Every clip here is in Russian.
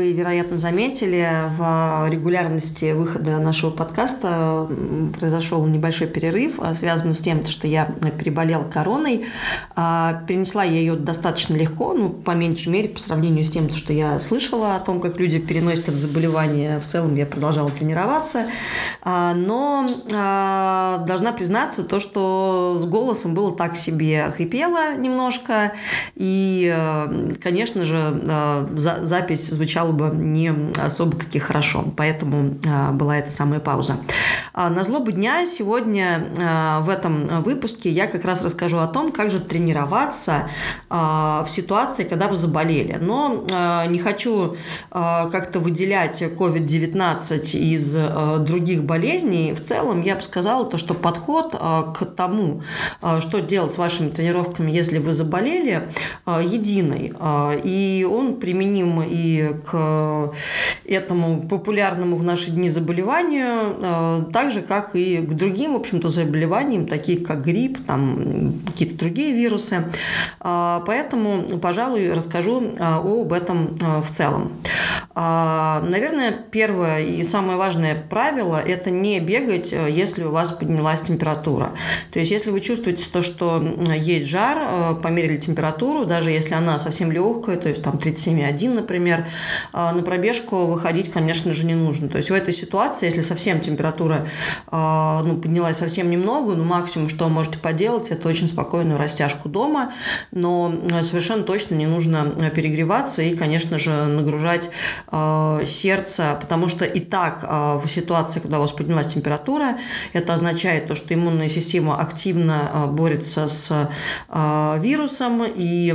Вы, вероятно, заметили, в регулярности выхода нашего подкаста произошел небольшой перерыв, а, связанный с тем, что я переболела короной. А, перенесла я ее достаточно легко, ну, по меньшей мере, по сравнению с тем, что я слышала о том, как люди переносят это заболевание. В целом я продолжала тренироваться. А, но должна признаться то, что с голосом было так себе. Хрипела немножко. И, конечно же, запись звучало бы не особо таки хорошо. Поэтому а, была эта самая пауза. А, на злобу дня сегодня а, в этом выпуске я как раз расскажу о том, как же тренироваться в ситуации, когда вы заболели. Но не хочу как-то выделять COVID-19 из других болезней. В целом я бы сказала, то, что подход к тому, что делать с вашими тренировками, если вы заболели, единый. И он применим и к этому популярному в наши дни заболеванию, э, так же, как и к другим, в общем-то, заболеваниям, таких как грипп, там, какие-то другие вирусы. Э, поэтому, пожалуй, расскажу э, об этом в целом. Наверное, первое и самое важное правило – это не бегать, если у вас поднялась температура. То есть, если вы чувствуете то, что есть жар, померили температуру, даже если она совсем легкая, то есть там 37,1, например, а, на пробежку выходить, конечно же, не нужно. То есть в этой ситуации, если совсем температура а, ну, поднялась совсем немного, ну, максимум, что можете поделать, это очень спокойную растяжку дома, но а, совершенно точно не нужно перегреваться и, конечно же, нагружать сердце, потому что и так в ситуации, когда у вас поднялась температура, это означает то, что иммунная система активно борется с вирусом, и,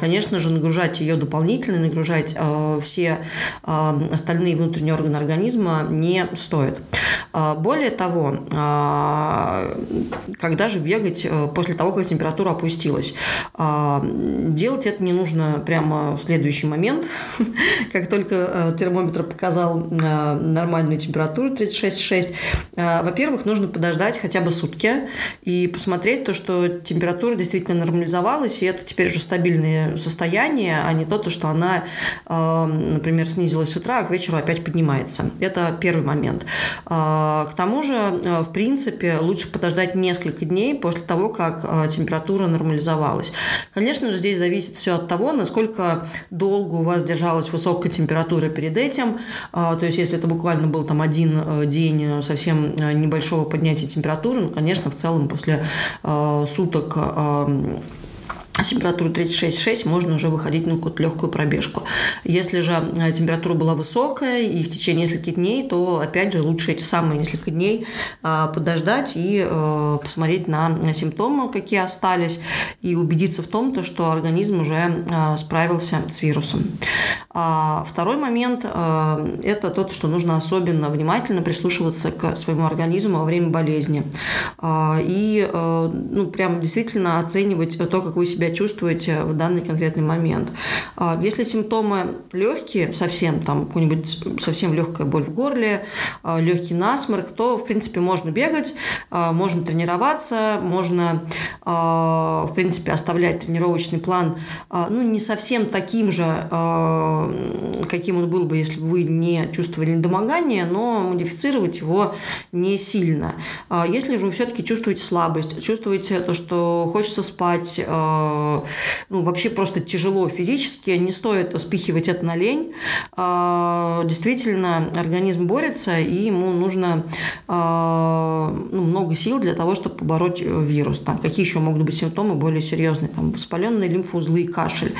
конечно же, нагружать ее дополнительно, нагружать э, все э, остальные внутренние органы организма не стоит. Э, более того, когда же бегать после того, как температура опустилась? Делать это не нужно прямо в следующий момент. Как только термометр показал нормальную температуру 36,6, во-первых, нужно подождать хотя бы сутки и посмотреть то, что температура действительно нормализовалась, и это теперь уже стабильное состояние, а не то, что она например, снизилась с утра, а к вечеру опять поднимается. Это первый момент. К тому же, э, в принципе, лучше подождать несколько дней после того, как э, температура нормализовалась. Конечно же, здесь зависит все от того, насколько долго у вас держалась высокая температура перед этим. А, то есть, если это буквально был там один э, день совсем небольшого поднятия температуры, ну, конечно, в целом после суток температуру 36,6 можно уже выходить на какую-то легкую пробежку. Если же э, температура была высокая и в течение нескольких дней, то опять же лучше эти самые несколько дней э, подождать и э, посмотреть на симптомы, какие остались, и убедиться в том, что организм уже справился с вирусом. А второй момент – это тот, что нужно особенно внимательно прислушиваться к своему организму во время болезни. И ну, прям действительно оценивать то, как вы себя себя чувствуете в данный конкретный момент. А, если симптомы легкие, совсем там какой-нибудь совсем легкая боль в горле, а, легкий насморк, то, в принципе, можно бегать, а, можно тренироваться, можно, в принципе, оставлять тренировочный план, ну, не совсем таким же, каким он был бы, если бы вы не чувствовали недомогание, но модифицировать его не сильно. Если же вы все-таки чувствуете слабость, чувствуете то, что хочется спать, ну, вообще просто тяжело физически, не стоит спихивать это на лень. Действительно, организм борется, и ему нужно ну, много сил для того, чтобы побороть вирус. Там, какие еще могут быть симптомы более серьезные? Там, воспаленные лимфоузлы и кашель.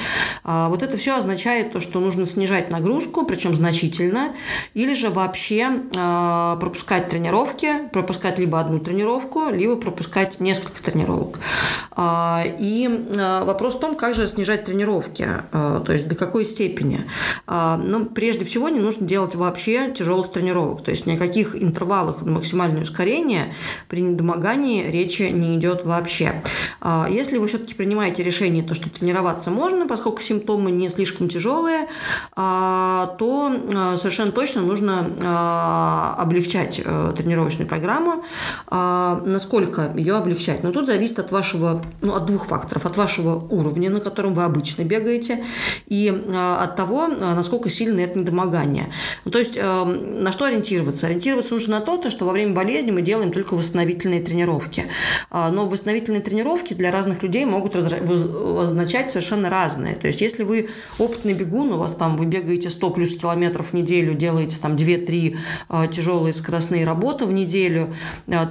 Вот это все означает то, что нужно снижать нагрузку, причем значительно, или же вообще пропускать тренировки, пропускать либо одну тренировку, либо пропускать несколько тренировок. А, и а, вопрос в том, как же снижать тренировки, а, то есть до какой степени. Ну, прежде всего, не нужно делать вообще тяжелых тренировок, то есть ни о каких интервалах на максимальное ускорение при недомогании речи не идет вообще. Если вы все-таки принимаете решение, то, что тренироваться можно, поскольку симптомы не слишком тяжелые, то совершенно точно нужно облегчать э, тренировочную программу. Насколько ее облегчать? Но тут зависит от вашего ну, от двух факторов. От вашего уровня, на котором вы обычно бегаете, и э, от того, э, насколько сильно это недомогание. Ну, то есть э, на что ориентироваться? Ориентироваться нужно на то, что во время болезни мы делаем только восстановительные тренировки. Но восстановительные тренировки для разных людей могут означать совершенно разные. То есть если вы опытный бегун, у вас там вы бегаете 100 плюс километров в неделю, делаете там 2-3 тяжелые скоростные работы в неделю,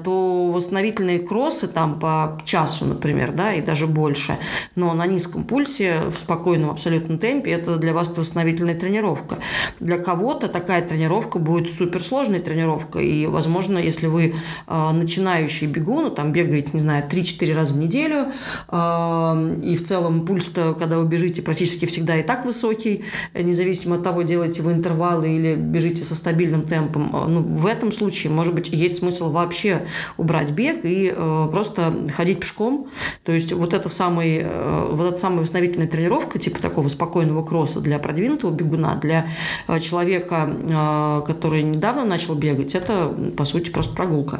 то восстановительные кроссы там по часу, например, да, и даже больше. Но на низком пульсе, в спокойном абсолютном темпе, это для вас восстановительная тренировка. Для кого-то такая тренировка будет суперсложной тренировкой. И, возможно, если вы э, начинающий бегун, там бегаете, не знаю, 3-4 раза в неделю, и в целом пульс когда вы бежите, практически всегда и так высокий, независимо от того, делаете вы интервалы или бежите со стабильным темпом, ну, в этом случае, может быть, есть смысл вообще убрать бег и э, просто ходить пешком, то есть вот эта, самый, э, вот эта самая восстановительная тренировка, типа такого спокойного кросса для продвинутого бегуна, для э, человека, э, который недавно начал бегать, это, по сути, просто прогулка.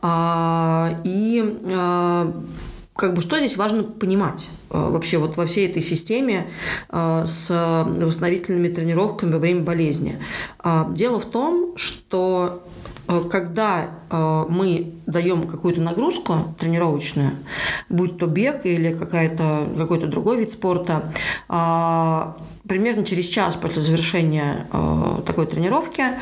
А, и как бы что здесь важно понимать вообще вот во всей этой системе с восстановительными тренировками во время болезни. А, дело в том, что Э, когда э, мы даем какую-то нагрузку тренировочную, будь то бег или какая-то, какой-то другой вид спорта, а, примерно через час после завершения э, такой тренировки э,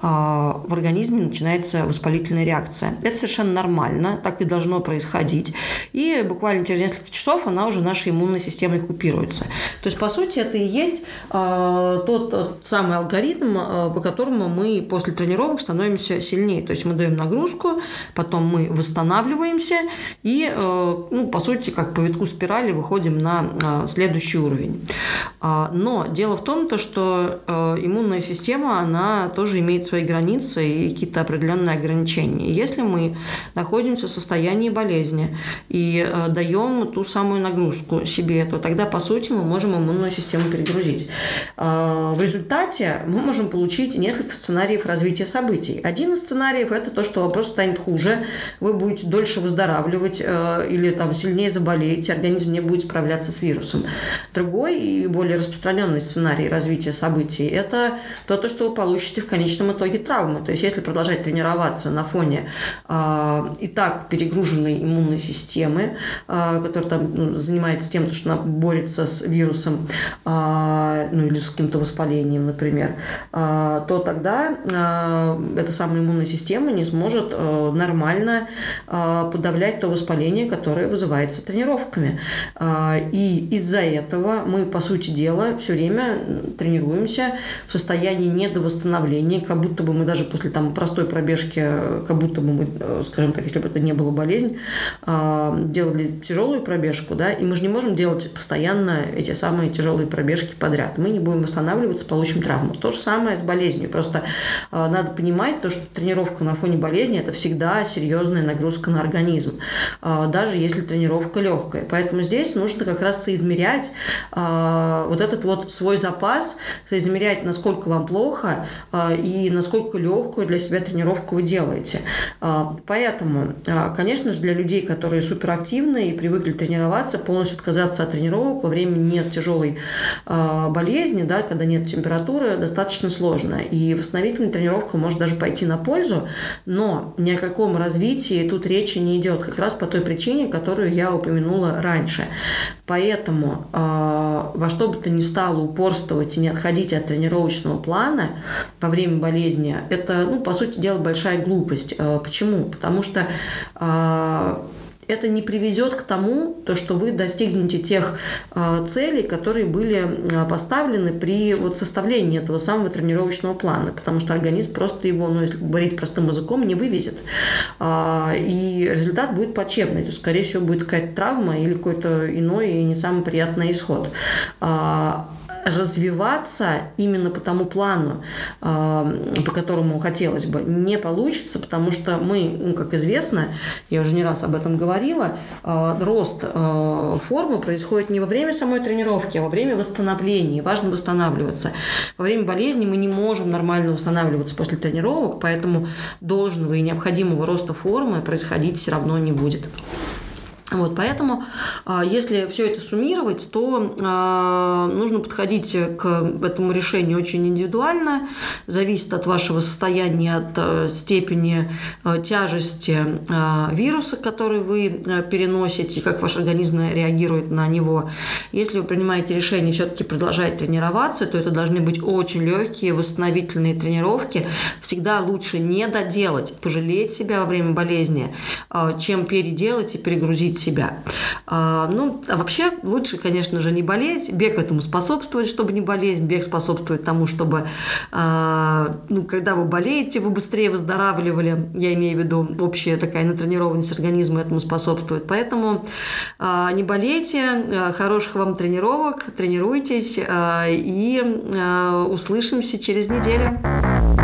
в организме начинается воспалительная реакция. Это совершенно нормально, так и должно происходить. И буквально через несколько часов она уже нашей иммунной системой купируется. То есть, по сути, это и есть э, тот, тот самый алгоритм, э, по которому мы после тренировок становимся сильнее. То есть мы даем нагрузку, потом мы восстанавливаемся и, э, ну, по сути, как по витку спирали выходим на э, следующий уровень. А, но дело в том, то, что э, иммунная система, она тоже имеет свои границы и какие-то определенные ограничения. если мы находимся в состоянии болезни и э, даем ту самую нагрузку себе, то тогда, по сути, мы можем иммунную систему перегрузить. Э, в результате мы можем получить несколько сценариев развития событий. Один из сценариев – это то, что вопрос станет хуже, вы будете дольше выздоравливать или там сильнее заболеете, организм не будет справляться с вирусом. Другой и более распространенный распространенный сценарий развития событий, это то, то, что вы получите в конечном итоге травмы. То есть, если продолжать тренироваться на фоне э, и так перегруженной иммунной системы, э, которая там ну, занимается тем, что она борется с вирусом, э, ну или с каким-то воспалением, например, э, то тогда э, эта самая иммунная система не сможет э, нормально э, подавлять то воспаление, которое вызывается тренировками. Э, и из-за этого мы, по сути дела, все время тренируемся в состоянии недовосстановления, как будто бы мы даже после там, простой пробежки, как будто бы мы, э, скажем так, если бы это не было болезнь, а, делали тяжелую пробежку, да, и мы же не можем делать постоянно эти самые тяжелые пробежки подряд. Мы не будем восстанавливаться, получим травму. То же самое с болезнью. Просто а, надо понимать то, что тренировка на фоне болезни – это всегда серьезная нагрузка на организм, даже если тренировка легкая. Поэтому здесь нужно как раз соизмерять вот этот вот вот свой запас, измерять, насколько вам плохо и насколько легкую для себя тренировку вы делаете. Поэтому, конечно же, для людей, которые суперактивны и привыкли тренироваться, полностью отказаться от тренировок во время нет тяжелой болезни, да, когда нет температуры, достаточно сложно. И восстановительная тренировка может даже пойти на пользу, но ни о каком развитии тут речи не идет, как раз по той причине, которую я упомянула раньше. Поэтому во что бы то ни стало упорствовать и не отходить от тренировочного плана во время болезни, это, ну, по сути дела, большая глупость. Э, почему? Потому что э, это не приведет к тому, то, что вы достигнете тех э, целей, которые были поставлены при вот составлении этого самого тренировочного плана, потому что организм просто его, ну, если говорить простым языком, не вывезет. И результат будет плачевный, то, скорее всего, будет какая-то травма или какой-то иной и не самый приятный исход. Развиваться именно по тому плану, э, по которому хотелось бы, не получится, потому что мы, ну, как известно, я уже не раз об этом говорила, э, рост э, формы происходит не во время самой тренировки, а во время восстановления. Важно восстанавливаться. Во время болезни мы не можем нормально восстанавливаться после тренировок, поэтому должного и необходимого роста формы происходить все равно не будет. Вот, поэтому, а, если все это суммировать, то э, нужно подходить к этому решению очень индивидуально, зависит от вашего состояния, от э, степени э, тяжести э, вируса, который вы э, переносите, как ваш организм реагирует на него. Если вы принимаете решение все-таки продолжать тренироваться, то это должны быть очень легкие восстановительные тренировки. Всегда лучше не доделать, пожалеть себя во время болезни, чем переделать и перегрузить защитить себя. А, ну, а вообще лучше, конечно же, не болеть. Бег этому способствует, чтобы не болеть. Бег способствует тому, чтобы, а, ну, когда вы болеете, вы быстрее выздоравливали. Я имею в виду общая такая натренированность организма этому способствует. Поэтому а, не болейте, а, хороших вам тренировок, тренируйтесь а, и а, услышимся через неделю.